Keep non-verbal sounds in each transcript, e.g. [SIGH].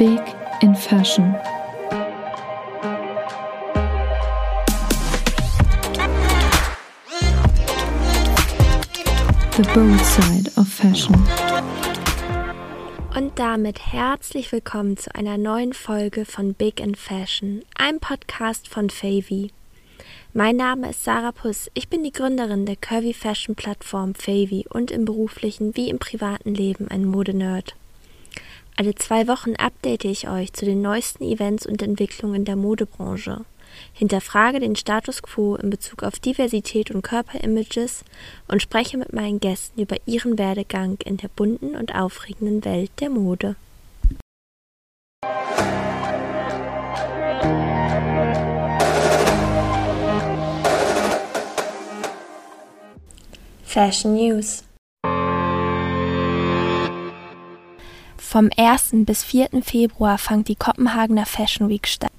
Big in Fashion. The Bold Side of Fashion. Und damit herzlich willkommen zu einer neuen Folge von Big in Fashion, einem Podcast von Favy. Mein Name ist Sarah Puss. Ich bin die Gründerin der Curvy Fashion Plattform Favy und im beruflichen wie im privaten Leben ein Modenerd. Alle zwei Wochen update ich euch zu den neuesten Events und Entwicklungen der Modebranche, hinterfrage den Status quo in Bezug auf Diversität und Körperimages und spreche mit meinen Gästen über ihren Werdegang in der bunten und aufregenden Welt der Mode. Fashion News Vom 1. bis 4. Februar fand die Kopenhagener Fashion Week statt.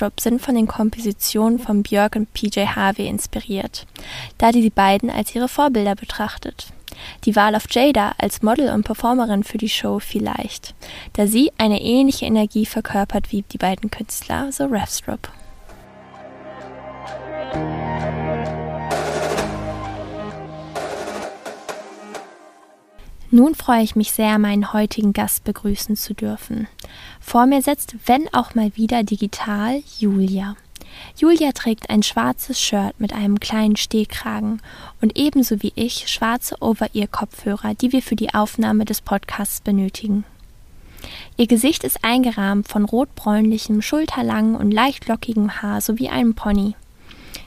Backdrop sind von den Kompositionen von Björk und PJ Harvey inspiriert, da die beiden als ihre Vorbilder betrachtet. Die Wahl auf Jada als Model und Performerin für die Show fiel leicht, da sie eine ähnliche Energie verkörpert wie die beiden Künstler, so Refstrop. Nun freue ich mich sehr, meinen heutigen Gast begrüßen zu dürfen. Vor mir sitzt, wenn auch mal wieder digital, Julia. Julia trägt ein schwarzes Shirt mit einem kleinen Stehkragen und ebenso wie ich schwarze Over-Ear-Kopfhörer, die wir für die Aufnahme des Podcasts benötigen. Ihr Gesicht ist eingerahmt von rotbräunlichem, schulterlangen und leicht lockigem Haar sowie einem Pony.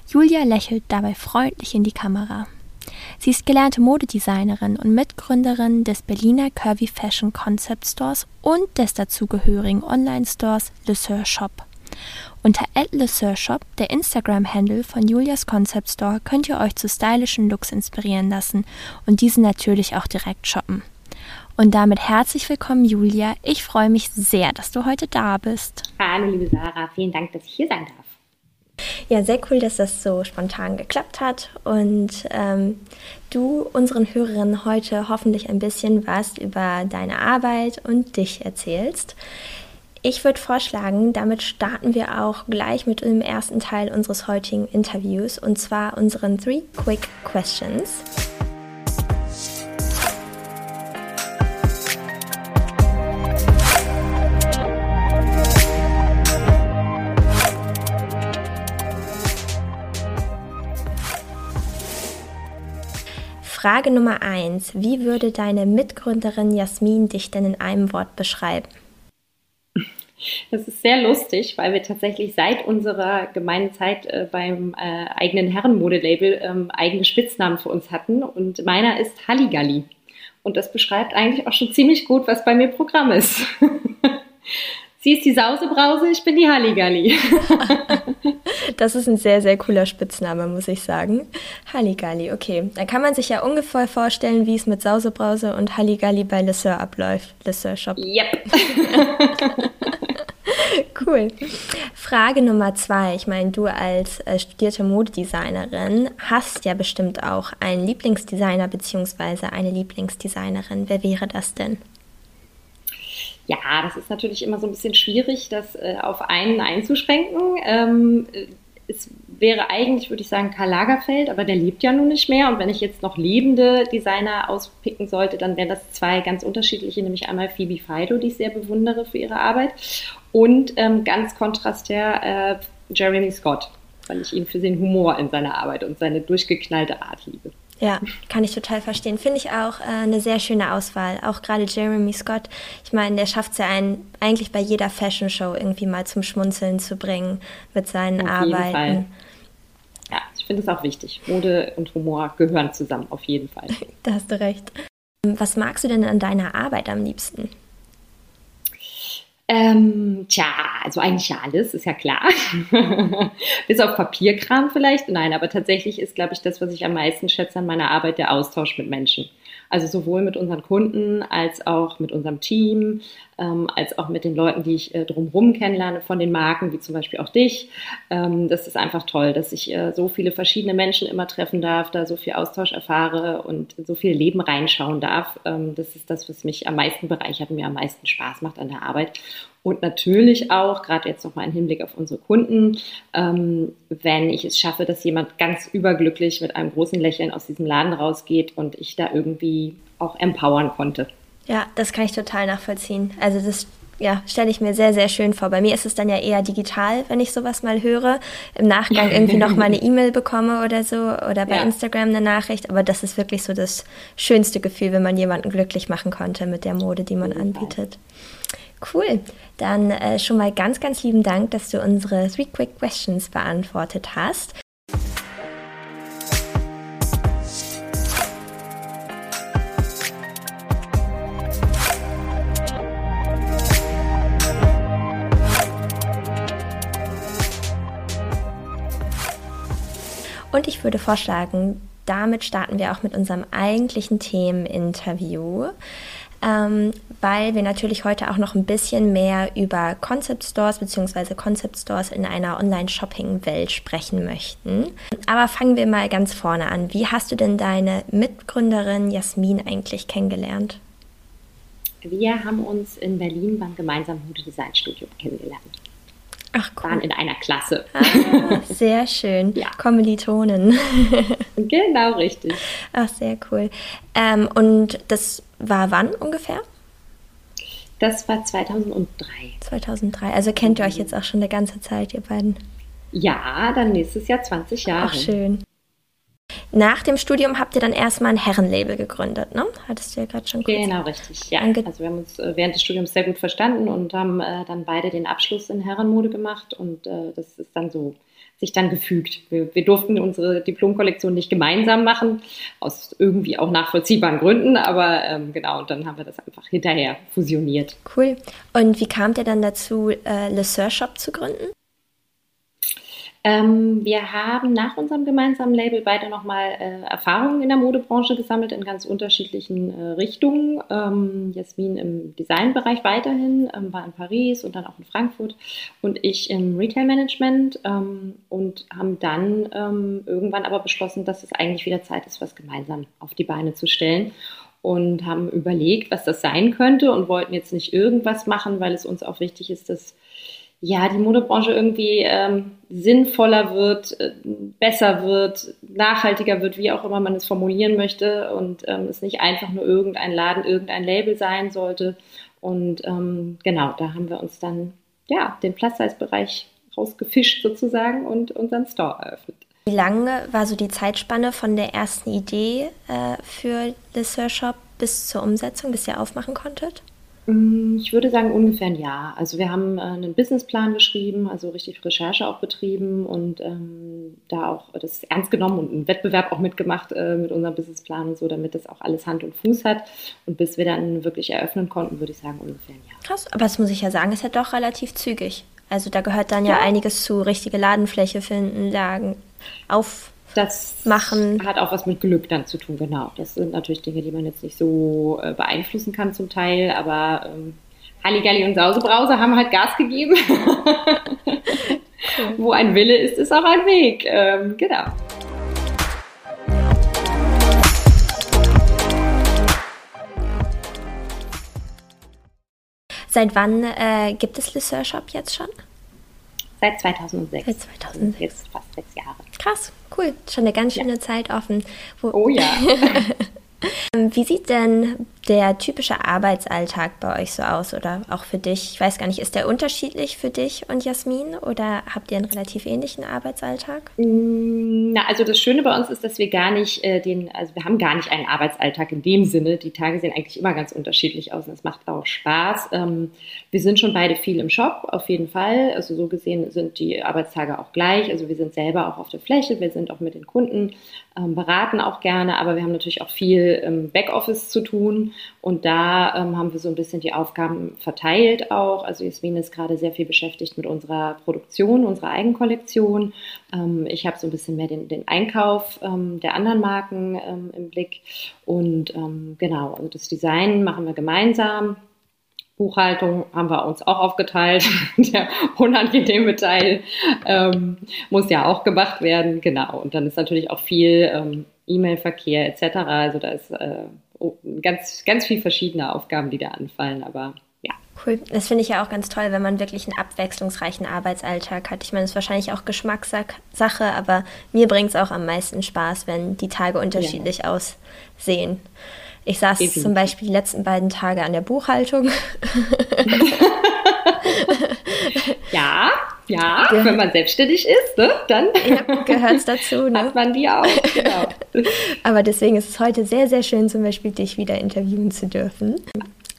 Julia lächelt dabei freundlich in die Kamera. Sie ist gelernte Modedesignerin und Mitgründerin des Berliner Curvy Fashion Concept Stores und des dazugehörigen Online-Stores Le Sur Shop. Unter @LeSurShop, der Instagram-Handle von Julias Concept Store, könnt ihr euch zu stylischen Looks inspirieren lassen und diese natürlich auch direkt shoppen. Und damit herzlich willkommen, Julia. Ich freue mich sehr, dass du heute da bist. Hallo, liebe Sarah. Vielen Dank, dass ich hier sein darf. Ja, sehr cool, dass das so spontan geklappt hat und ähm, du unseren Hörerinnen heute hoffentlich ein bisschen was über deine Arbeit und dich erzählst. Ich würde vorschlagen, damit starten wir auch gleich mit dem ersten Teil unseres heutigen Interviews und zwar unseren Three Quick Questions. Frage Nummer eins. Wie würde deine Mitgründerin Jasmin dich denn in einem Wort beschreiben? Das ist sehr lustig, weil wir tatsächlich seit unserer gemeinen Zeit äh, beim äh, eigenen Herrenmodelabel ähm, eigene Spitznamen für uns hatten. Und meiner ist Halligalli. Und das beschreibt eigentlich auch schon ziemlich gut, was bei mir Programm ist. [LAUGHS] Sie ist die Sausebrause, ich bin die Halligalli. [LAUGHS] das ist ein sehr, sehr cooler Spitzname, muss ich sagen. Halligalli, okay. Da kann man sich ja ungefähr vorstellen, wie es mit Sausebrause und Halligalli bei Le Sœur abläuft. Le Sœur Shop. Yep. [LAUGHS] cool. Frage Nummer zwei. Ich meine, du als äh, studierte Modedesignerin hast ja bestimmt auch einen Lieblingsdesigner bzw. eine Lieblingsdesignerin. Wer wäre das denn? Ja, das ist natürlich immer so ein bisschen schwierig, das äh, auf einen einzuschränken. Ähm, es wäre eigentlich, würde ich sagen, Karl Lagerfeld, aber der lebt ja nun nicht mehr. Und wenn ich jetzt noch lebende Designer auspicken sollte, dann wären das zwei ganz unterschiedliche, nämlich einmal Phoebe Fido, die ich sehr bewundere für ihre Arbeit, und ähm, ganz kontrastär äh, Jeremy Scott, weil ich ihn für den Humor in seiner Arbeit und seine durchgeknallte Art liebe. Ja, kann ich total verstehen. Finde ich auch äh, eine sehr schöne Auswahl. Auch gerade Jeremy Scott. Ich meine, der schafft es ja einen, eigentlich bei jeder Fashion Show irgendwie mal zum Schmunzeln zu bringen mit seinen Auf Arbeiten. Ja, ich finde es auch wichtig. Mode und Humor gehören zusammen, auf jeden Fall. [LAUGHS] Da hast du recht. Was magst du denn an deiner Arbeit am liebsten? Ähm, tja, also eigentlich ja alles, ist ja klar. [LAUGHS] Bis auf Papierkram vielleicht. Nein, aber tatsächlich ist, glaube ich, das, was ich am meisten schätze an meiner Arbeit, der Austausch mit Menschen. Also sowohl mit unseren Kunden als auch mit unserem Team, ähm, als auch mit den Leuten, die ich äh, drumherum kennenlerne von den Marken, wie zum Beispiel auch dich. Ähm, das ist einfach toll, dass ich äh, so viele verschiedene Menschen immer treffen darf, da so viel Austausch erfahre und so viel Leben reinschauen darf. Ähm, das ist das, was mich am meisten bereichert und mir am meisten Spaß macht an der Arbeit. Und natürlich auch, gerade jetzt nochmal ein Hinblick auf unsere Kunden, ähm, wenn ich es schaffe, dass jemand ganz überglücklich mit einem großen Lächeln aus diesem Laden rausgeht und ich da irgendwie auch empowern konnte. Ja, das kann ich total nachvollziehen. Also das ja, stelle ich mir sehr, sehr schön vor. Bei mir ist es dann ja eher digital, wenn ich sowas mal höre. Im Nachgang [LAUGHS] irgendwie noch mal eine E-Mail bekomme oder so oder bei ja. Instagram eine Nachricht. Aber das ist wirklich so das schönste Gefühl, wenn man jemanden glücklich machen konnte mit der Mode, die man anbietet. Cool. Dann äh, schon mal ganz, ganz lieben Dank, dass du unsere Three Quick Questions beantwortet hast. Und ich würde vorschlagen, damit starten wir auch mit unserem eigentlichen Themeninterview ähm, weil wir natürlich heute auch noch ein bisschen mehr über Concept Stores bzw. Concept Stores in einer Online-Shopping-Welt sprechen möchten. Aber fangen wir mal ganz vorne an. Wie hast du denn deine Mitgründerin Jasmin eigentlich kennengelernt? Wir haben uns in Berlin beim gemeinsamen Modedesign-Studium kennengelernt. Ach, cool. Waren in einer Klasse. Ah, [LAUGHS] sehr schön. ja. Kommilitonen. genau, richtig. Ach, sehr cool. Ähm, und das war wann ungefähr? Das war 2003. 2003. Also kennt ihr euch jetzt auch schon eine ganze Zeit, ihr beiden? Ja, dann nächstes Jahr 20 Jahre. Ach, schön. Nach dem Studium habt ihr dann erstmal ein Herrenlabel gegründet, ne? Hattest du ja gerade schon kurz Genau, richtig. Ja. Also wir haben uns äh, während des Studiums sehr gut verstanden und haben äh, dann beide den Abschluss in Herrenmode gemacht und äh, das ist dann so sich dann gefügt. Wir, wir durften unsere Diplomkollektion nicht gemeinsam machen, aus irgendwie auch nachvollziehbaren Gründen, aber ähm, genau, und dann haben wir das einfach hinterher fusioniert. Cool. Und wie kamt ihr dann dazu, äh, Le Sir Shop zu gründen? Ähm, wir haben nach unserem gemeinsamen Label beide nochmal äh, Erfahrungen in der Modebranche gesammelt in ganz unterschiedlichen äh, Richtungen. Ähm, Jasmin im Designbereich weiterhin, ähm, war in Paris und dann auch in Frankfurt und ich im Retail-Management ähm, und haben dann ähm, irgendwann aber beschlossen, dass es eigentlich wieder Zeit ist, was gemeinsam auf die Beine zu stellen und haben überlegt, was das sein könnte und wollten jetzt nicht irgendwas machen, weil es uns auch wichtig ist, dass ja, die Modebranche irgendwie ähm, sinnvoller wird, äh, besser wird, nachhaltiger wird, wie auch immer man es formulieren möchte und ähm, es nicht einfach nur irgendein Laden, irgendein Label sein sollte. Und ähm, genau, da haben wir uns dann ja den Plus-Size-Bereich rausgefischt sozusagen und unseren Store eröffnet. Wie lange war so die Zeitspanne von der ersten Idee äh, für The Shop bis zur Umsetzung, bis ihr aufmachen konntet? Mm, ich würde sagen ungefähr ein Jahr. Also wir haben äh, einen Businessplan geschrieben, also richtig Recherche auch betrieben und ähm, da auch das ernst genommen und einen Wettbewerb auch mitgemacht äh, mit unserem Businessplan und so, damit das auch alles Hand und Fuß hat. Und bis wir dann wirklich eröffnen konnten, würde ich sagen ungefähr ein Jahr. Krass, aber das muss ich ja sagen, ist ja doch relativ zügig. Also da gehört dann ja, ja einiges zu, richtige Ladenfläche finden, Lagen auf das machen. hat auch was mit Glück dann zu tun, genau. Das sind natürlich Dinge, die man jetzt nicht so äh, beeinflussen kann zum Teil, aber ähm, Halligalli und Sausebrause haben halt Gas gegeben. Wo ein Wille ist, ist auch ein Weg. Ähm, genau. Seit wann äh, gibt es Le Shop jetzt schon? Seit 2006. Seit 2006. Jetzt fast sechs Jahre. Krass, cool. Schon eine ganz schöne ja. Zeit offen. Wo oh ja. [LAUGHS] Wie sieht denn der typische Arbeitsalltag bei euch so aus oder auch für dich? Ich weiß gar nicht, ist der unterschiedlich für dich und Jasmin oder habt ihr einen relativ ähnlichen Arbeitsalltag? Mm, na, also das Schöne bei uns ist, dass wir gar nicht äh, den, also wir haben gar nicht einen Arbeitsalltag in dem Sinne. Die Tage sehen eigentlich immer ganz unterschiedlich aus und es macht auch Spaß. Ähm, wir sind schon beide viel im Shop, auf jeden Fall. Also so gesehen sind die Arbeitstage auch gleich. Also wir sind selber auch auf der Fläche, wir sind auch mit den Kunden, beraten auch gerne, aber wir haben natürlich auch viel im Backoffice zu tun. Und da ähm, haben wir so ein bisschen die Aufgaben verteilt auch. Also Jasmin ist gerade sehr viel beschäftigt mit unserer Produktion, unserer Eigenkollektion. Ähm, ich habe so ein bisschen mehr den, den Einkauf ähm, der anderen Marken ähm, im Blick. Und ähm, genau, also das Design machen wir gemeinsam. Buchhaltung haben wir uns auch aufgeteilt. [LAUGHS] Der unangenehme Teil ähm, muss ja auch gemacht werden. Genau. Und dann ist natürlich auch viel ähm, E-Mail-Verkehr etc. Also da ist äh, ganz, ganz viele verschiedene Aufgaben, die da anfallen, aber ja. Cool. Das finde ich ja auch ganz toll, wenn man wirklich einen abwechslungsreichen Arbeitsalltag hat. Ich meine, es ist wahrscheinlich auch Geschmackssache, aber mir bringt es auch am meisten Spaß, wenn die Tage unterschiedlich ja. aussehen. Ich saß Definitiv. zum Beispiel die letzten beiden Tage an der Buchhaltung. [LAUGHS] ja, ja, ja, wenn man selbstständig ist, ne, dann ja, gehört es dazu. [LAUGHS] Ne? Hat man die auch, genau. [LAUGHS] Aber deswegen ist es heute sehr, sehr schön, zum Beispiel dich wieder interviewen zu dürfen.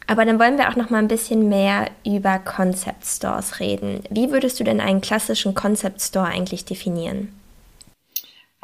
Aber dann wollen wir auch noch mal ein bisschen mehr über Concept Stores reden. Wie würdest du denn einen klassischen Concept Store eigentlich definieren?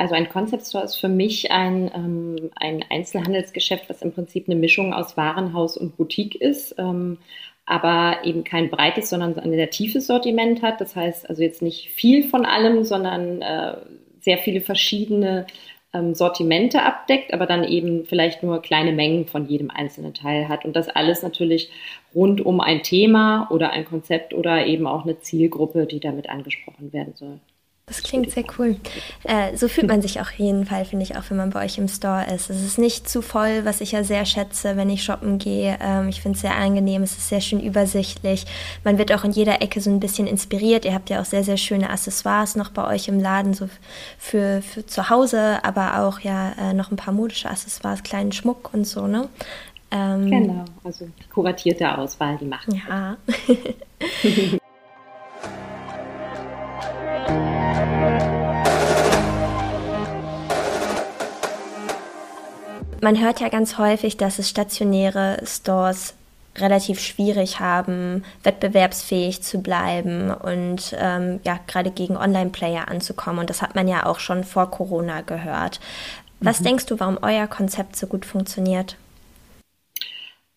Also ein Concept Store ist für mich ein, ähm, ein Einzelhandelsgeschäft, was im Prinzip eine Mischung aus Warenhaus und Boutique ist. Ähm, aber eben kein breites, sondern ein sehr tiefes Sortiment hat. Das heißt also jetzt nicht viel von allem, sondern äh, sehr viele verschiedene ähm, Sortimente abdeckt, aber dann eben vielleicht nur kleine Mengen von jedem einzelnen Teil hat. Und das alles natürlich rund um ein Thema oder ein Konzept oder eben auch eine Zielgruppe, die damit angesprochen werden soll. Das klingt sehr cool. Äh, so fühlt man sich auch jeden Fall, finde ich, auch wenn man bei euch im Store ist. Es ist nicht zu voll, was ich ja sehr schätze, wenn ich shoppen gehe. Ähm, ich finde es sehr angenehm, es ist sehr schön übersichtlich. Man wird auch in jeder Ecke so ein bisschen inspiriert. Ihr habt ja auch sehr, sehr schöne Accessoires noch bei euch im Laden, so für, für zu Hause, aber auch ja äh, noch ein paar modische Accessoires, kleinen Schmuck und so, ne? Ähm, genau, also kuratierte Auswahl, die macht. Ja. [LAUGHS] Man hört ja ganz häufig, dass es stationäre Stores relativ schwierig haben, wettbewerbsfähig zu bleiben und ähm, ja, gerade gegen Online-Player anzukommen. Und das hat man ja auch schon vor Corona gehört. Was mhm. denkst du, warum euer Konzept so gut funktioniert?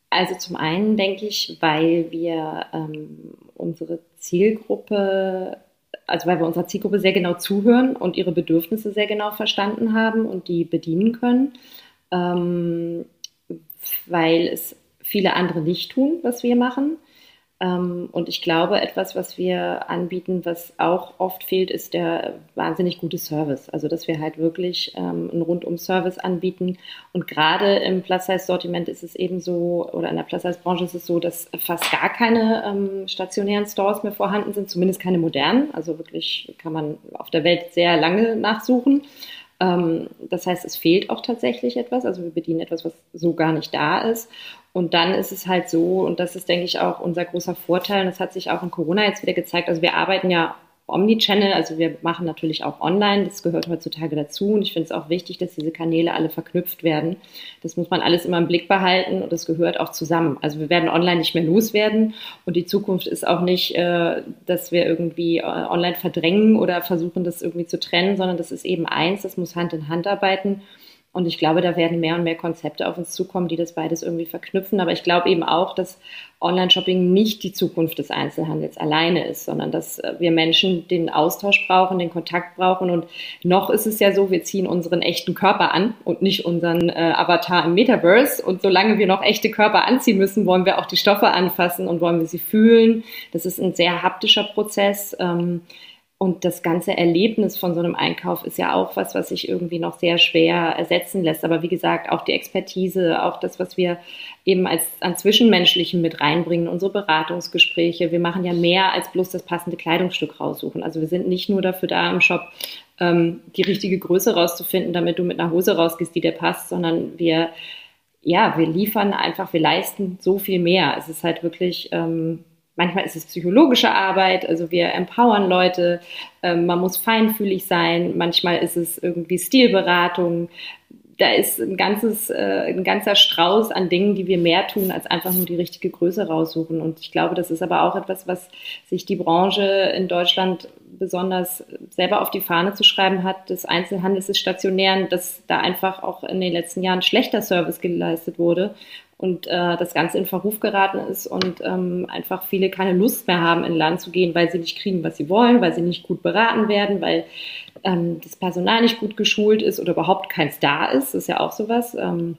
Also zum einen denke ich, weil wir ähm, unsere Zielgruppe, also weil wir unserer Zielgruppe sehr genau zuhören und ihre Bedürfnisse sehr genau verstanden haben und die bedienen können ähm, weil es viele andere nicht tun, was wir machen. Ähm, und ich glaube, etwas, was wir anbieten, was auch oft fehlt, ist der wahnsinnig gute Service. Also, dass wir halt wirklich ähm, einen Rundum-Service anbieten. Und gerade im Plus-Size-Sortiment ist es eben so, oder in der Plus-Size-Branche ist es so, dass fast gar keine ähm, stationären Stores mehr vorhanden sind, zumindest keine modernen. Also wirklich kann man auf der Welt sehr lange nachsuchen. Ähm, das heißt, es fehlt auch tatsächlich etwas. Also wir bedienen etwas, was so gar nicht da ist. Und dann ist es halt so, und das ist, denke ich, auch unser großer Vorteil, und das hat sich auch in Corona jetzt wieder gezeigt. Also wir arbeiten ja Omnichannel, also wir machen natürlich auch online, das gehört heutzutage dazu und ich finde es auch wichtig, dass diese Kanäle alle verknüpft werden. Das muss man alles immer im Blick behalten und das gehört auch zusammen. Also wir werden online nicht mehr loswerden und die Zukunft ist auch nicht, äh, dass wir irgendwie äh, online verdrängen oder versuchen, das irgendwie zu trennen, sondern das ist eben eins, das muss Hand in Hand arbeiten. Und ich glaube, da werden mehr und mehr Konzepte auf uns zukommen, die das beides irgendwie verknüpfen. Aber ich glaube eben auch, dass Online-Shopping nicht die Zukunft des Einzelhandels alleine ist, sondern dass äh, wir Menschen den Austausch brauchen, den Kontakt brauchen. Und noch ist es ja so, wir ziehen unseren echten Körper an und nicht unseren äh, Avatar im Metaverse. Und solange wir noch echte Körper anziehen müssen, wollen wir auch die Stoffe anfassen und wollen wir sie fühlen. Das ist ein sehr haptischer Prozess. Ähm, und das ganze Erlebnis von so einem Einkauf ist ja auch was, was sich irgendwie noch sehr schwer ersetzen lässt. Aber wie gesagt, auch die Expertise, auch das, was wir eben als an Zwischenmenschlichen mit reinbringen, unsere Beratungsgespräche. Wir machen ja mehr als bloß das passende Kleidungsstück raussuchen. Also wir sind nicht nur dafür da im Shop, ähm, die richtige Größe rauszufinden, damit du mit einer Hose rausgehst, die dir passt, sondern wir ja, wir liefern einfach, wir leisten so viel mehr. Es ist halt wirklich, ähm, manchmal ist es psychologische Arbeit, also wir empowern Leute, ähm, man muss feinfühlig sein, manchmal ist es irgendwie Stilberatung, da ist ein ganzes, äh, ein ganzer Strauß an Dingen, die wir mehr tun, als einfach nur die richtige Größe raussuchen. Und ich glaube, das ist aber auch etwas, was sich die Branche in Deutschland besonders selber auf die Fahne zu schreiben hat, des Einzelhandels des Stationären, dass da einfach auch in den letzten Jahren schlechter Service geleistet wurde und äh, das Ganze in Verruf geraten ist und ähm, einfach viele keine Lust mehr haben, in Land zu gehen, weil sie nicht kriegen, was sie wollen, weil sie nicht gut beraten werden, weil ähm, das Personal nicht gut geschult ist oder überhaupt keins da ist. Das ist ja auch sowas. Ähm,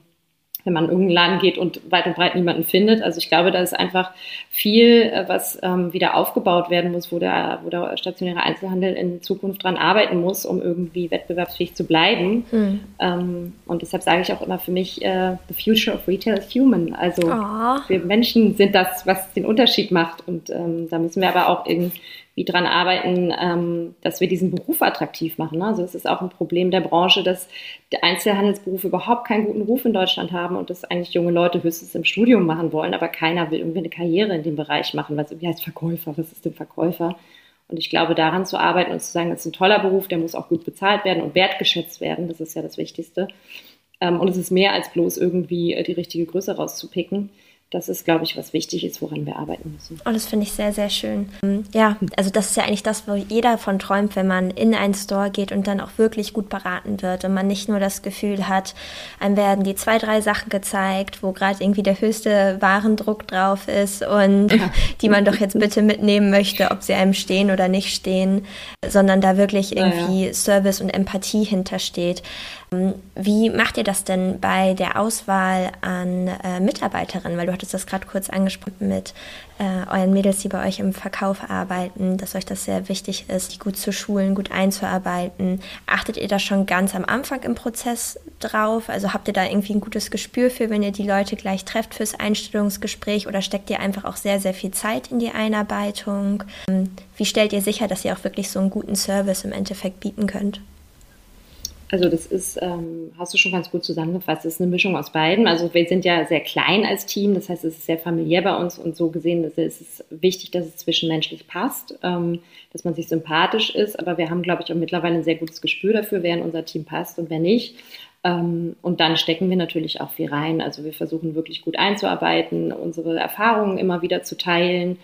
wenn man in irgendeinen Laden geht und weit und breit niemanden findet. Also ich glaube, da ist einfach viel, äh, was ähm, wieder aufgebaut werden muss, wo der, wo der stationäre Einzelhandel in Zukunft dran arbeiten muss, um irgendwie wettbewerbsfähig zu bleiben. Mhm. Ähm, und deshalb sage ich auch immer für mich, äh, the future of retail is human. Also oh. wir Menschen sind das, was den Unterschied macht. Und ähm, da müssen wir aber auch irgendwie wie dran arbeiten, ähm, dass wir diesen Beruf attraktiv machen. Ne? Also es ist auch ein Problem der Branche, dass der Einzelhandelsberufe überhaupt keinen guten Ruf in Deutschland haben und dass eigentlich junge Leute höchstens im Studium machen wollen, aber keiner will irgendwie eine Karriere in dem Bereich machen, weil es irgendwie heißt Verkäufer, was ist denn Verkäufer? Und ich glaube, daran zu arbeiten und zu sagen, das ist ein toller Beruf, der muss auch gut bezahlt werden und wertgeschätzt werden, das ist ja das Wichtigste. Ähm, und es ist mehr als bloß irgendwie die richtige Größe rauszupicken das ist, glaube ich, was wichtig ist, woran wir arbeiten müssen. Oh, das finde ich sehr, sehr schön. Ähm, ja, also das ist ja eigentlich das, wo jeder davon träumt, wenn man in einen Store geht und dann auch wirklich gut beraten wird und man nicht nur das Gefühl hat, einem werden die zwei, drei Sachen gezeigt, wo gerade irgendwie der höchste Warendruck drauf ist und ja. [LAUGHS] die man doch jetzt bitte mitnehmen möchte, ob sie einem stehen oder nicht stehen, sondern da wirklich irgendwie ja. Service und Empathie hintersteht. Wie macht ihr das denn bei der Auswahl an äh, Mitarbeiterinnen? Weil du hattest das gerade kurz angesprochen mit äh, euren Mädels, die bei euch im Verkauf arbeiten, dass euch das sehr wichtig ist, die gut zu schulen, gut einzuarbeiten. Achtet ihr da schon ganz am Anfang im Prozess drauf? Also habt ihr da irgendwie ein gutes Gespür für, wenn ihr die Leute gleich trefft fürs Einstellungsgespräch oder steckt ihr einfach auch sehr, sehr viel Zeit in die Einarbeitung? Wie stellt ihr sicher, dass ihr auch wirklich so einen guten Service im Endeffekt bieten könnt? Also das ist, ähm, hast du schon ganz gut zusammengefasst, das ist eine Mischung aus beiden. Also wir sind ja sehr klein als Team, das heißt, es ist sehr familiär bei uns und so gesehen ist es wichtig, dass es zwischenmenschlich passt, ähm, dass man sich sympathisch ist, aber wir haben, glaube ich, auch mittlerweile ein sehr gutes Gespür dafür, wer in unser Team passt und wer nicht. Ähm, und dann stecken wir natürlich auch viel rein. Also wir versuchen wirklich gut einzuarbeiten, unsere Erfahrungen immer wieder zu teilen.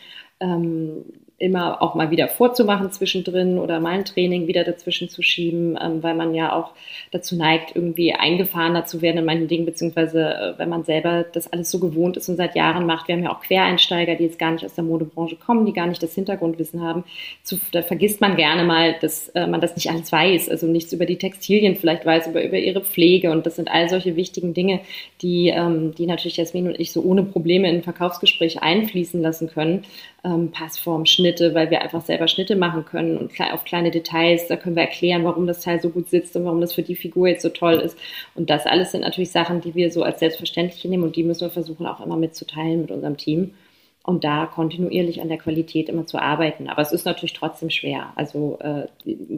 Immer auch mal wieder vorzumachen zwischendrin oder mal ein Training wieder dazwischen zu schieben, ähm, weil man ja auch dazu neigt, irgendwie eingefahrener zu werden in manchen Dingen, beziehungsweise äh, wenn man selber das alles so gewohnt ist und seit Jahren macht. Wir haben ja auch Quereinsteiger, die jetzt gar nicht aus der Modebranche kommen, die gar nicht das Hintergrundwissen haben. Zu, da vergisst man gerne mal, dass äh, man das nicht alles weiß, also nichts über die Textilien vielleicht weiß, über, über ihre Pflege und das sind all solche wichtigen Dinge, die, ähm, die natürlich Jasmin und ich so ohne Probleme in ein Verkaufsgespräch einfließen lassen können ähm, Passform, Schnitte, weil wir einfach selber Schnitte machen können und auf kleine Details, da können wir erklären, warum das Teil so gut sitzt und warum das für die Figur jetzt so toll ist. Und das alles sind natürlich Sachen, die wir so als selbstverständlich nehmen und die müssen wir versuchen auch immer mitzuteilen mit unserem Team und da kontinuierlich an der Qualität immer zu arbeiten. Aber es ist natürlich trotzdem schwer. Also äh,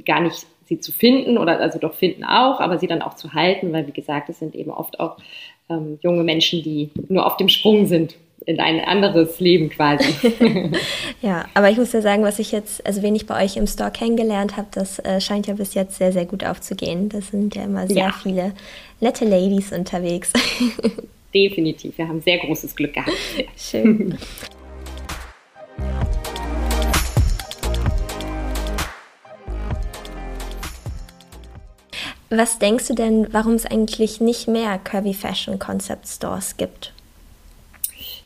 gar nicht sie zu finden oder also doch finden auch, aber sie dann auch zu halten, weil wie gesagt, es sind eben oft auch ähm, junge Menschen, die nur auf dem Sprung sind in ein anderes Leben quasi. [LAUGHS] ja, aber ich muss ja sagen, was ich jetzt, also wen ich bei euch im Store kennengelernt habe, das äh, scheint ja bis jetzt sehr, sehr gut aufzugehen. Das sind ja immer sehr ja. viele nette Ladies unterwegs. [LAUGHS] Definitiv, wir haben sehr großes Glück gehabt. [LAUGHS] Schön. Was denkst du denn, warum es eigentlich nicht mehr Curvy Fashion Concept Stores gibt?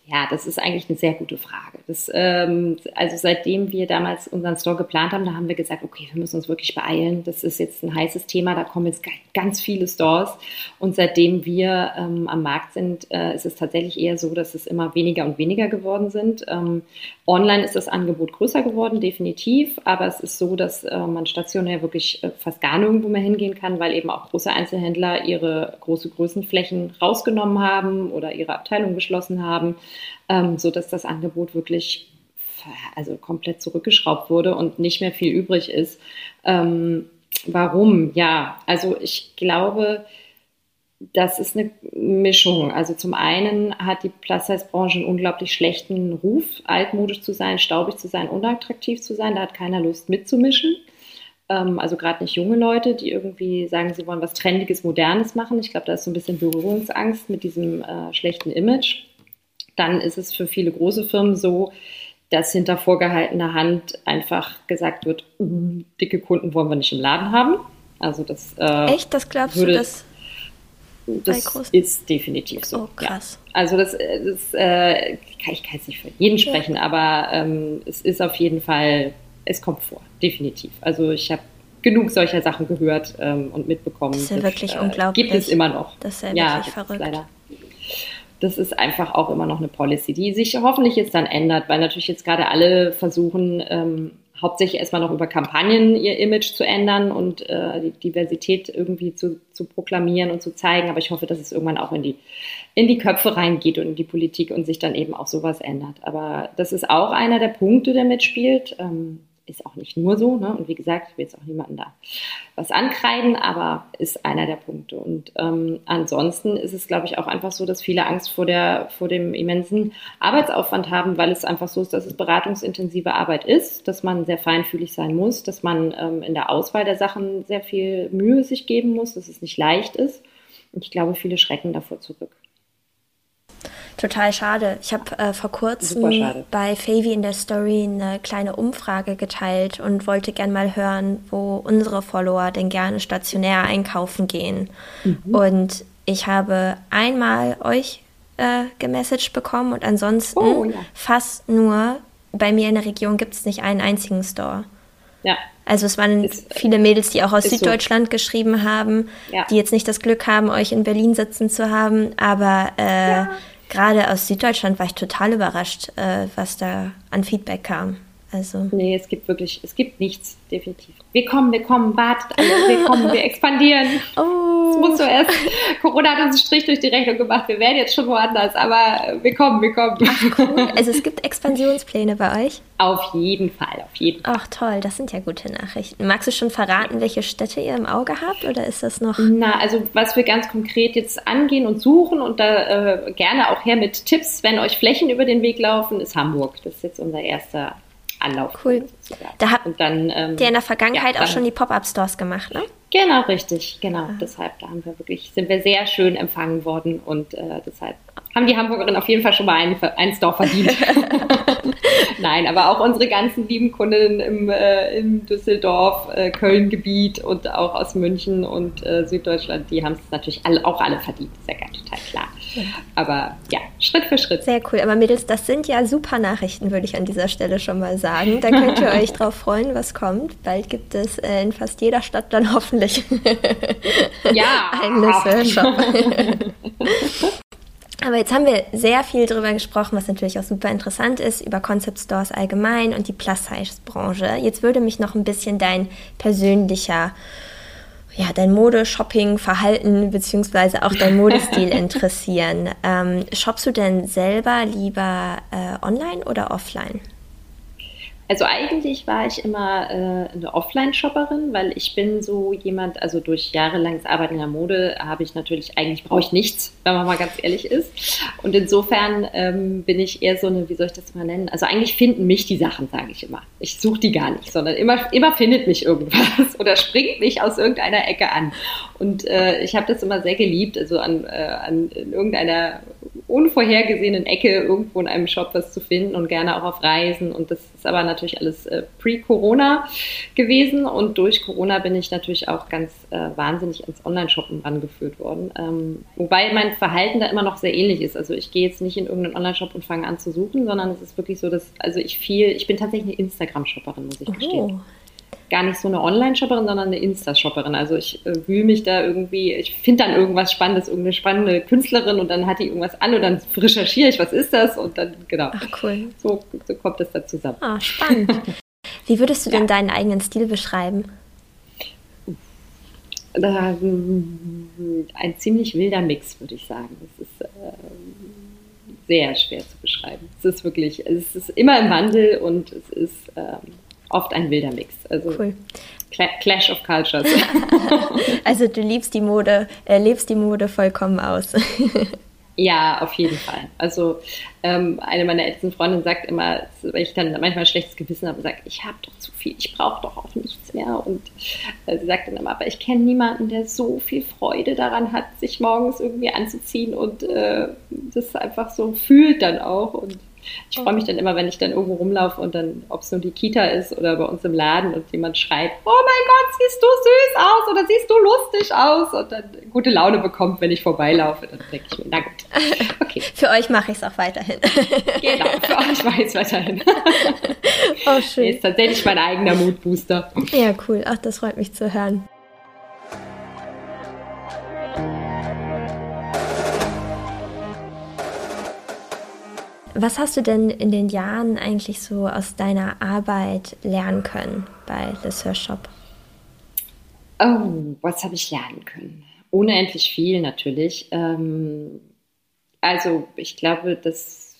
Ja, das ist eigentlich eine sehr gute Frage. Das, ähm, also seitdem wir damals unseren Store geplant haben, da haben wir gesagt, okay, wir müssen uns wirklich beeilen. Das ist jetzt ein heißes Thema, da kommen jetzt ganz viele Stores. Und seitdem wir ähm, am Markt sind, äh, ist es tatsächlich eher so, dass es immer weniger und weniger geworden sind. Ähm, online ist das Angebot größer geworden, definitiv. Aber es ist so, dass äh, man stationär wirklich äh, fast gar nirgendwo mehr hingehen kann, weil eben auch große Einzelhändler ihre große Größenflächen rausgenommen haben oder ihre Abteilung geschlossen haben ähm, so dass das Angebot wirklich also komplett zurückgeschraubt wurde und nicht mehr viel übrig ist. Ähm, warum? Ja, also ich glaube, Das ist eine Mischung. Also zum einen hat die Plus-Size-Branche einen unglaublich schlechten Ruf, altmodisch zu sein, staubig zu sein, unattraktiv zu sein. Da hat keiner Lust mitzumischen. Ähm, also gerade nicht junge Leute, die irgendwie sagen, sie wollen was Trendiges, Modernes machen. Ich glaube, da ist so ein bisschen Berührungsangst mit diesem äh, schlechten Image. Dann ist es für viele große Firmen so, dass hinter vorgehaltener Hand einfach gesagt wird, uh, dicke Kunden wollen wir nicht im Laden haben. Also das äh, echt, das glaubst würde, du, dass das ist definitiv so. Oh, krass. Ja. Also das, das äh, kann ich kann jetzt nicht für jeden sprechen, ja. aber ähm, es ist auf jeden Fall, es kommt vor, definitiv. Also ich habe genug solcher Sachen gehört ähm, und mitbekommen. Das ist ja wirklich äh, unglaublich. Gibt es immer noch. Das ist ja, ja wirklich verrückt. leider. Das ist einfach auch immer noch eine Policy, die sich hoffentlich jetzt dann ändert, weil natürlich jetzt gerade alle versuchen, ähm, hauptsächlich erstmal noch über Kampagnen ihr Image zu ändern und äh, die Diversität irgendwie zu, zu proklamieren und zu zeigen. Aber ich hoffe, dass es irgendwann auch in die, in die Köpfe reingeht und in die Politik und sich dann eben auch sowas ändert. Aber das ist auch einer der Punkte, der mitspielt. Ähm, ist auch nicht nur so. Ne? Und wie gesagt, ich will jetzt auch niemanden da was ankreiden, aber ist einer der Punkte. Und ähm, ansonsten ist es, glaube ich, auch einfach so, dass viele Angst vor, der, vor dem immensen Arbeitsaufwand haben, weil es einfach so ist, dass es beratungsintensive Arbeit ist, dass man sehr feinfühlig sein muss, dass man ähm, in der Auswahl der Sachen sehr viel Mühe sich geben muss, dass es nicht leicht ist. Und ich glaube, viele schrecken davor zurück. Total schade. Ich habe äh, vor kurzem bei Favy in der Story eine kleine Umfrage geteilt und wollte gern mal hören, wo unsere Follower denn gerne stationär einkaufen gehen. Mhm. Und ich habe einmal euch äh, gemessaged bekommen und ansonsten oh, ja. fast nur bei mir in der Region gibt es nicht einen einzigen Store. Ja. Also es waren ist, viele Mädels, die auch aus Süddeutschland so. geschrieben haben, ja. die jetzt nicht das Glück haben, euch in Berlin sitzen zu haben, aber äh, ja gerade aus Süddeutschland war ich total überrascht, äh, was da an Feedback kam. Also. Nee, es gibt wirklich, es gibt nichts, definitiv. Wir kommen, wir kommen, wartet alle, wir kommen, wir [LAUGHS] expandieren. Oh. Es muss so erst, Corona hat uns einen Strich durch die Rechnung gemacht, wir werden jetzt schon woanders, aber wir kommen, wir kommen. Ach, cool. Also es gibt Expansionspläne bei euch? Auf jeden Fall, auf jeden Fall. Ach toll, das sind ja gute Nachrichten. Magst du schon verraten, welche Städte ihr im Auge habt oder ist das noch? Na, also was wir ganz konkret jetzt angehen und suchen und da äh, gerne auch her mit Tipps, wenn euch Flächen über den Weg laufen, ist Hamburg. Das ist jetzt unser erster Anlauf. Cool. Da habt und dann, ähm, ihr in der Vergangenheit ja, auch schon die Pop-Up-Stores gemacht, ne? Genau, richtig, genau. Ah. Deshalb, da haben wir wirklich, sind wir sehr schön empfangen worden und äh, deshalb haben die Hamburgerinnen auf jeden Fall schon mal einen, einen Store verdient. [LAUGHS] [LAUGHS] Nein, aber auch unsere ganzen lieben Kundinnen im, äh, im Düsseldorf, äh, Köln-Gebiet und auch aus München und äh, Süddeutschland, die haben es natürlich alle, auch alle verdient. Ist ja ganz total klar. Aber ja, Schritt für Schritt. Sehr cool. Aber Mädels, das sind ja super Nachrichten, würde ich an dieser Stelle schon mal sagen. Da könnt ihr [LAUGHS] euch drauf freuen, was kommt. Bald gibt es äh, in fast jeder Stadt dann hoffentlich ja, [LAUGHS] einen Nüsse-Shop. [LAUGHS] Aber jetzt haben wir sehr viel darüber gesprochen, was natürlich auch super interessant ist, über Concept Stores allgemein und die Plus-Size-Branche. Jetzt würde mich noch ein bisschen dein persönlicher, ja, dein Mode-Shopping-Verhalten beziehungsweise auch dein [LAUGHS] Modestil interessieren. Ähm, shoppst du denn selber lieber äh, online oder offline? Also eigentlich war ich immer äh, eine Offline-Shopperin, weil ich bin so jemand, also durch jahrelanges Arbeiten in der Mode habe ich natürlich, eigentlich brauche ich nichts, wenn man mal ganz ehrlich ist. Und insofern ähm, bin ich eher so eine, wie soll ich das mal nennen? Also eigentlich finden mich die Sachen, sage ich immer. Ich suche die gar nicht, sondern immer, immer findet mich irgendwas [LAUGHS] oder springt mich aus irgendeiner Ecke an. Und äh, ich habe das immer sehr geliebt, also an, äh, an irgendeiner unvorhergesehenen Ecke irgendwo in einem Shop was zu finden und gerne auch auf Reisen. Und das ist aber natürlich alles äh, pre-Corona gewesen. Und durch Corona bin ich natürlich auch ganz äh, wahnsinnig ans Online-Shoppen rangeführt worden. Ähm, wobei mein Verhalten da immer noch sehr ähnlich ist. Also ich gehe jetzt nicht in irgendeinen Online-Shop und fange an zu suchen, sondern es ist wirklich so, dass, also ich viel, ich bin tatsächlich eine Instagram-Shopperin, muss ich gestehen. Gar nicht so eine Online-Shopperin, sondern eine Insta-Shopperin. Also ich äh, wühle mich da irgendwie, ich finde dann irgendwas Spannendes, irgendeine spannende Künstlerin und dann hat die irgendwas an und dann recherchiere ich, was ist das und dann, genau. Ach, cool. So, so kommt das da zusammen. Ah, spannend. [LAUGHS] Wie würdest du denn deinen eigenen Stil beschreiben? Ein ziemlich wilder Mix, würde ich sagen. Das ist äh, sehr schwer zu beschreiben. Es ist wirklich, es ist immer im Wandel und es ist, ähm, oft ein wilder Mix. Also cool. Clash of Cultures. [LAUGHS] also du liebst die Mode, äh, lebst die Mode vollkommen aus. [LAUGHS] Ja, auf jeden Fall. Also ähm, eine meiner ältesten Freundinnen sagt immer, weil ich dann manchmal ein schlechtes Gewissen habe, sagt, ich habe doch zu viel, ich brauche doch auch nichts mehr. Und äh, sie sagt dann immer, aber ich kenne niemanden, der so viel Freude daran hat, sich morgens irgendwie anzuziehen und äh, das einfach so fühlt dann auch. Und ich freue mich dann immer, wenn ich dann irgendwo rumlaufe und dann, ob es nur die Kita ist oder bei uns im Laden und jemand schreit, oh mein Gott, siehst du süß aus oder siehst du lustig aus und dann gute Laune bekommt, wenn ich vorbeilaufe. Dann denke ich mir, na gut, [LAUGHS] okay. für euch mache ich es auch weiterhin. [LAUGHS] genau, für euch mache ich es weiterhin. oh, schön. Ist tatsächlich mein eigener Moodbooster. Ja, cool. Ach, das freut mich zu hören. Was hast du denn in den Jahren eigentlich so aus deiner Arbeit lernen können bei Search Shop? Oh, was habe ich lernen können? Unendlich viel natürlich. Ähm, also ich glaube, das,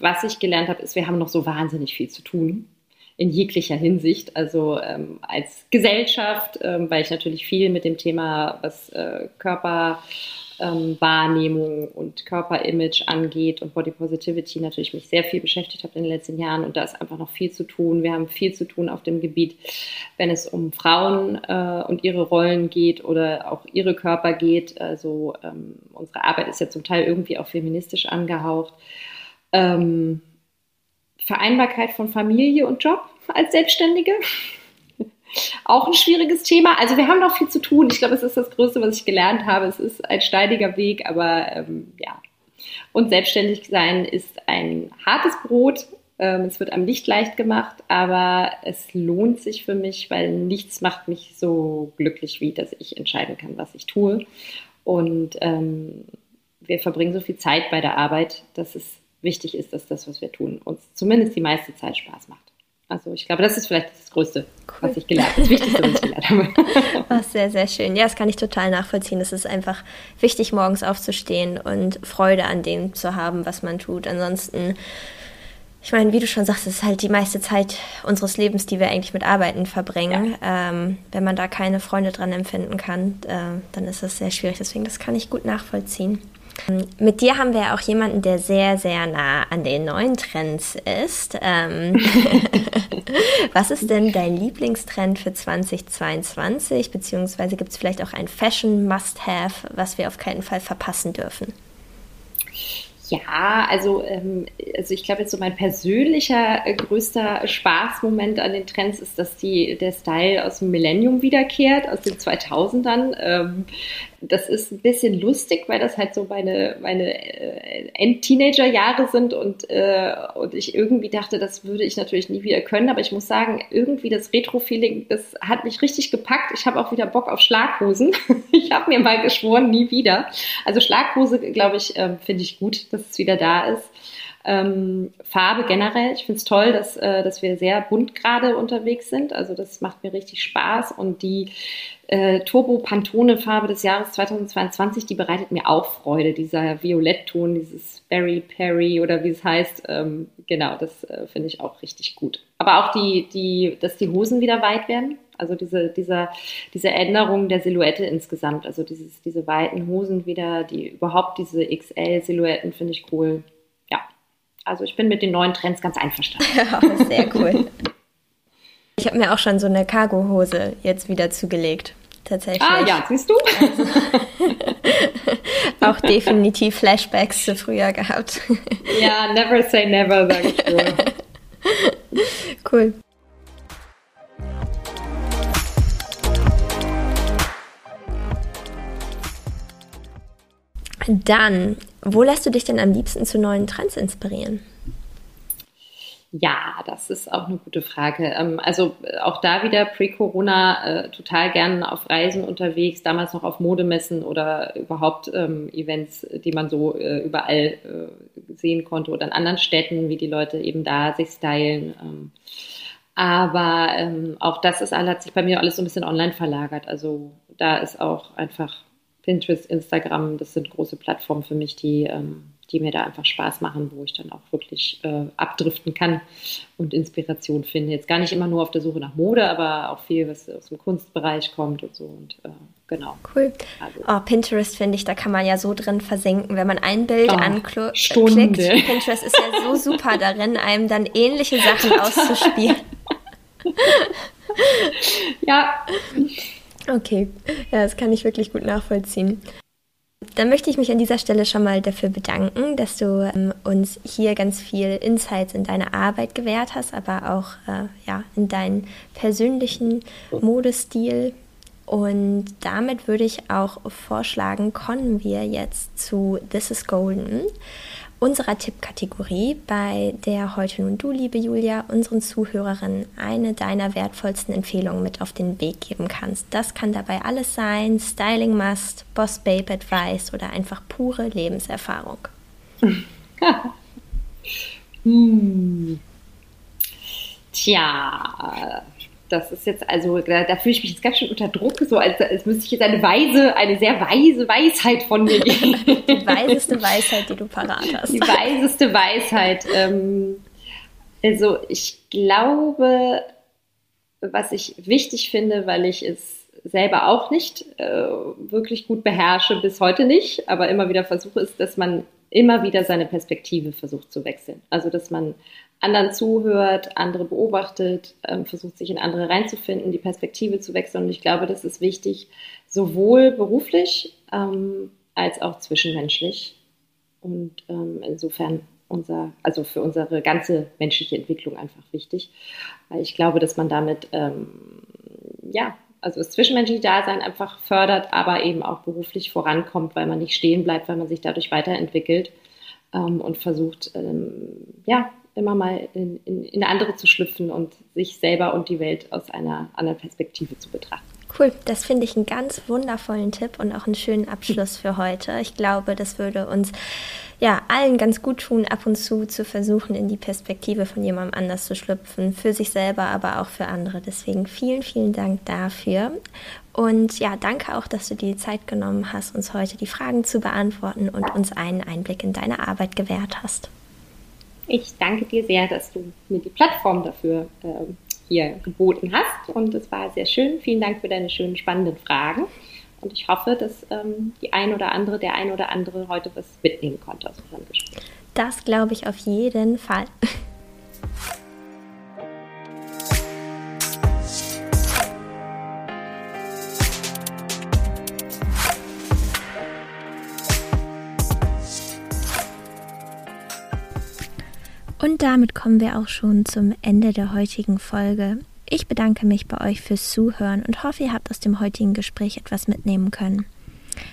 was ich gelernt habe, ist, wir haben noch so wahnsinnig viel zu tun in jeglicher Hinsicht, also ähm, als Gesellschaft, ähm, weil ich natürlich viel mit dem Thema, was äh, Körper ähm, Wahrnehmung und Körperimage angeht und Body Positivity natürlich mich sehr viel beschäftigt habe in den letzten Jahren und da ist einfach noch viel zu tun. Wir haben viel zu tun auf dem Gebiet, wenn es um Frauen äh, und ihre Rollen geht oder auch ihre Körper geht. Also ähm, unsere Arbeit ist ja zum Teil irgendwie auch feministisch angehaucht. Ähm, Vereinbarkeit von Familie und Job als Selbstständige auch ein schwieriges Thema. Also wir haben noch viel zu tun. Ich glaube, es ist das Größte, was ich gelernt habe. Es ist ein steiniger Weg, aber ähm, ja. Und selbstständig sein ist ein hartes Brot. Ähm, es wird einem nicht leicht gemacht, aber es lohnt sich für mich, weil nichts macht mich so glücklich, wie dass ich entscheiden kann, was ich tue. Und ähm, wir verbringen so viel Zeit bei der Arbeit, dass es wichtig ist, dass das, was wir tun, uns zumindest die meiste Zeit Spaß macht. Also ich glaube, das ist vielleicht das Größte, cool. was ich gelernt habe, das Wichtigste, was ich gelernt habe. [LAUGHS] Oh, sehr, sehr schön. Ja, das kann ich total nachvollziehen. Es ist einfach wichtig, morgens aufzustehen und Freude an dem zu haben, was man tut. Ansonsten, ich meine, wie du schon sagst, es ist halt die meiste Zeit unseres Lebens, die wir eigentlich mit Arbeiten verbringen. Ja. Ähm, wenn man da keine Freunde dran empfinden kann, äh, dann ist das sehr schwierig. Deswegen, das kann ich gut nachvollziehen. Mit dir haben wir auch jemanden, der sehr, sehr nah an den neuen Trends ist. Ähm, [LAUGHS] was ist denn dein Lieblingstrend für 2022? Beziehungsweise gibt es vielleicht auch ein Fashion Must-Have, was wir auf keinen Fall verpassen dürfen? Ja, also, ähm, also ich glaube, jetzt so mein persönlicher äh, größter Spaßmoment an den Trends ist, dass die, der Style aus dem Millennium wiederkehrt, aus den 2000ern. Ähm, das ist ein bisschen lustig, weil das halt so meine, meine äh, End-Teenager-Jahre sind und, äh, und ich irgendwie dachte, das würde ich natürlich nie wieder können. Aber ich muss sagen, irgendwie das Retro-Feeling, das hat mich richtig gepackt. Ich habe auch wieder Bock auf Schlaghosen. [LAUGHS] ich habe mir mal geschworen, nie wieder. Also Schlaghose, glaube ich, äh, finde ich gut, dass es wieder da ist. Ähm, Farbe generell. Ich finde es toll, dass, äh, dass wir sehr bunt gerade unterwegs sind. Also das macht mir richtig Spaß. Und die äh, Turbo Pantone Farbe des Jahres 2022, die bereitet mir auch Freude. Dieser Violettton, dieses Berry Perry oder wie es heißt. Ähm, genau, das äh, finde ich auch richtig gut. Aber auch die, die, dass die Hosen wieder weit werden. Also diese, dieser, diese Änderung der Silhouette insgesamt. Also dieses, diese weiten Hosen wieder, die überhaupt diese XL-Silhouetten finde ich cool. Also ich bin mit den neuen Trends ganz einverstanden. [LAUGHS] Ja, sehr cool. Ich habe mir auch schon so eine Cargohose jetzt wieder zugelegt. Tatsächlich. Ah ja, siehst du? Also, [LAUGHS] auch definitiv Flashbacks zu früher gehabt. Ja, never say never, sag ich nur. [LAUGHS] Cool. Dann, wo lässt du dich denn am liebsten zu neuen Trends inspirieren? Ja, das ist auch eine gute Frage. Ähm, also äh, auch da wieder pre-Corona äh, total gern auf Reisen unterwegs, damals noch auf Modemessen oder überhaupt ähm, Events, die man so äh, überall sehen konnte oder in anderen Städten, wie die Leute eben da sich stylen. Ähm. aber auch das ist, hat sich bei mir alles so ein bisschen online verlagert. Also da ist auch einfach Pinterest, Instagram, das sind große Plattformen für mich, die, ähm, die mir da einfach Spaß machen, wo ich dann auch wirklich äh, abdriften kann und Inspiration finde. Jetzt gar nicht immer nur auf der Suche nach Mode, aber auch viel, was aus dem Kunstbereich kommt und so. Und äh, genau. Cool. Also. Oh, Pinterest finde ich, da kann man ja so drin versenken, wenn man ein Bild oh, anklickt. Pinterest ist ja so [LAUGHS] super darin, einem dann ähnliche Sachen [LAUGHS] auszuspielen. ja. Okay, ja, das kann ich wirklich gut nachvollziehen. Dann möchte ich mich an dieser Stelle schon mal dafür bedanken, dass du ähm, uns hier ganz viel Insights in deine Arbeit gewährt hast, aber auch äh, ja, in deinen persönlichen Modestil. Und damit würde ich auch vorschlagen, kommen wir jetzt zu This is Golden unserer Tippkategorie, bei der heute nun du, liebe Julia, unseren Zuhörerinnen eine deiner wertvollsten Empfehlungen mit auf den Weg geben kannst. Das kann dabei alles sein: Styling Must, Boss Babe Advice oder einfach pure Lebenserfahrung. [LAUGHS] hm. Tja, das ist jetzt, also da, da, fühle ich mich jetzt ganz schön unter Druck, so als, als müsste ich jetzt eine weise, eine sehr weise Weisheit von mir [LAUGHS] geben. Die weiseste Weisheit, die du parat hast. Die weiseste Weisheit. Ähm, also ich glaube, was ich wichtig finde, weil ich es selber auch nicht äh, wirklich gut beherrsche, bis heute nicht, aber immer wieder versuche, ist, dass man immer wieder seine Perspektive versucht zu wechseln. Also dass man anderen zuhört, andere beobachtet, ähm, versucht sich in andere reinzufinden, die Perspektive zu wechseln. Und ich glaube, das ist wichtig, sowohl beruflich ähm, als auch zwischenmenschlich. Und ähm, insofern unser, also für unsere ganze menschliche Entwicklung einfach wichtig. Weil ich glaube, dass man damit ja also das zwischenmenschliche Dasein einfach fördert, aber eben auch beruflich vorankommt, weil man nicht stehen bleibt, weil man sich dadurch weiterentwickelt und versucht, ja, immer mal in, in, in andere zu schlüpfen und sich selber und die Welt aus einer anderen Perspektive zu betrachten. Cool, das finde ich einen ganz wundervollen Tipp und auch einen schönen Abschluss für heute. Ich glaube, das würde uns ja allen ganz gut tun, ab und zu zu versuchen, in die Perspektive von jemandem anders zu schlüpfen, für sich selber, aber auch für andere. Deswegen vielen, vielen Dank dafür. Und ja, danke auch, dass du dir die Zeit genommen hast, uns heute die Fragen zu beantworten und uns einen Einblick in deine Arbeit gewährt hast. Ich danke dir sehr, dass du mir die Plattform dafür äh, hier geboten hast. Und es war sehr schön. Vielen Dank für deine schönen, spannenden Fragen. Und ich hoffe, dass ähm, die ein oder andere, der ein oder andere heute was mitnehmen konnte aus unserem Gespräch. Das glaube ich auf jeden Fall. [LAUGHS] Und damit kommen wir auch schon zum Ende der heutigen Folge. Ich bedanke mich bei euch fürs Zuhören und hoffe, ihr habt aus dem heutigen Gespräch etwas mitnehmen können.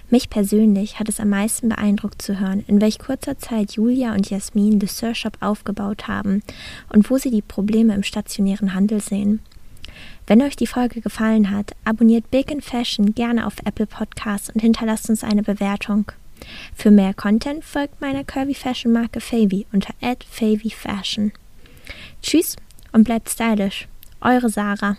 Mich persönlich hat es am meisten beeindruckt zu hören, in welch kurzer Zeit Julia und Jasmin The Sir Shop aufgebaut haben und wo sie die Probleme im stationären Handel sehen. Wenn euch die Folge gefallen hat, abonniert Big in Fashion gerne auf Apple Podcasts und hinterlasst uns eine Bewertung. Für mehr Content folgt meiner Curvy Fashion Marke Favy unter @favyfashion. Tschüss und bleibt stylisch. Eure Sarah.